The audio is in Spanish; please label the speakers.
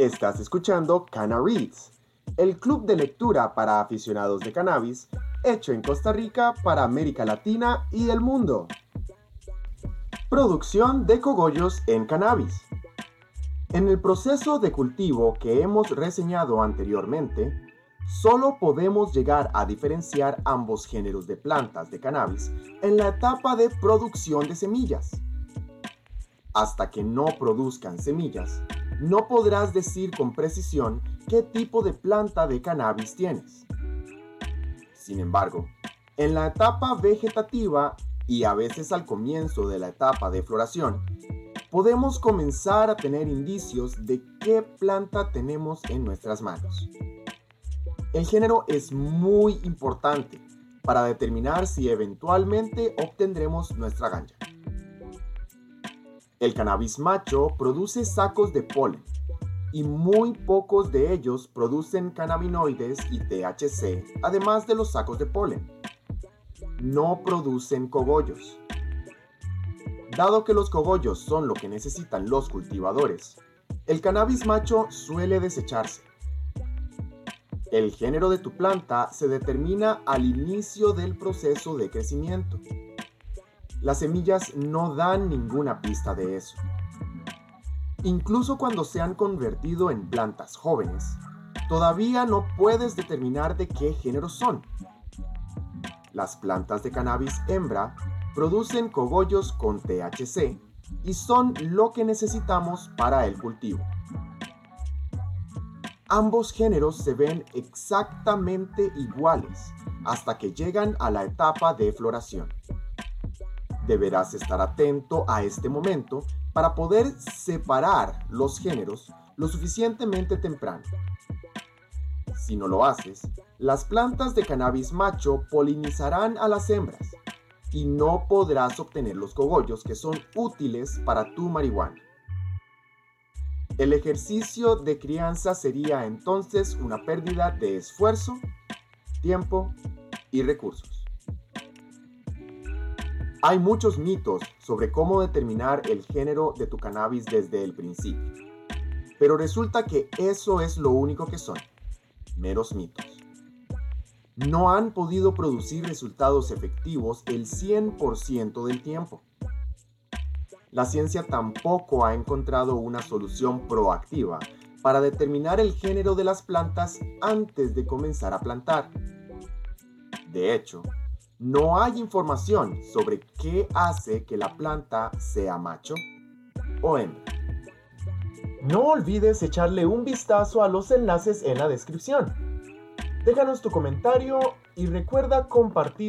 Speaker 1: Estás escuchando Cana Reads, el club de lectura para aficionados de cannabis, hecho en Costa Rica para América Latina y el mundo. Producción de cogollos en cannabis. En el proceso de cultivo que hemos reseñado anteriormente, solo podemos llegar a diferenciar ambos géneros de plantas de cannabis en la etapa de producción de semillas. Hasta que no produzcan semillas, no podrás decir con precisión qué tipo de planta de cannabis tienes. Sin embargo, en la etapa vegetativa y a veces al comienzo de la etapa de floración, podemos comenzar a tener indicios de qué planta tenemos en nuestras manos. El género es muy importante para determinar si eventualmente obtendremos nuestra ganja. El cannabis macho produce sacos de polen y muy pocos de ellos producen cannabinoides y THC, además de los sacos de polen. No producen cogollos. Dado que los cogollos son lo que necesitan los cultivadores, el cannabis macho suele desecharse. El género de tu planta se determina al inicio del proceso de crecimiento. Las semillas no dan ninguna pista de eso. Incluso cuando se han convertido en plantas jóvenes, todavía no puedes determinar de qué género son. Las plantas de cannabis hembra producen cogollos con THC y son lo que necesitamos para el cultivo. Ambos géneros se ven exactamente iguales hasta que llegan a la etapa de floración. Deberás estar atento a este momento para poder separar los géneros lo suficientemente temprano. Si no lo haces, las plantas de cannabis macho polinizarán a las hembras y no podrás obtener los cogollos que son útiles para tu marihuana. El ejercicio de crianza sería entonces una pérdida de esfuerzo, tiempo y recursos. Hay muchos mitos sobre cómo determinar el género de tu cannabis desde el principio, pero resulta que eso es lo único que son, meros mitos. No han podido producir resultados efectivos el 100% del tiempo. La ciencia tampoco ha encontrado una solución proactiva para determinar el género de las plantas antes de comenzar a plantar. De hecho, no hay información sobre qué hace que la planta sea macho o hembra. No olvides echarle un vistazo a los enlaces en la descripción. Déjanos tu comentario y recuerda compartir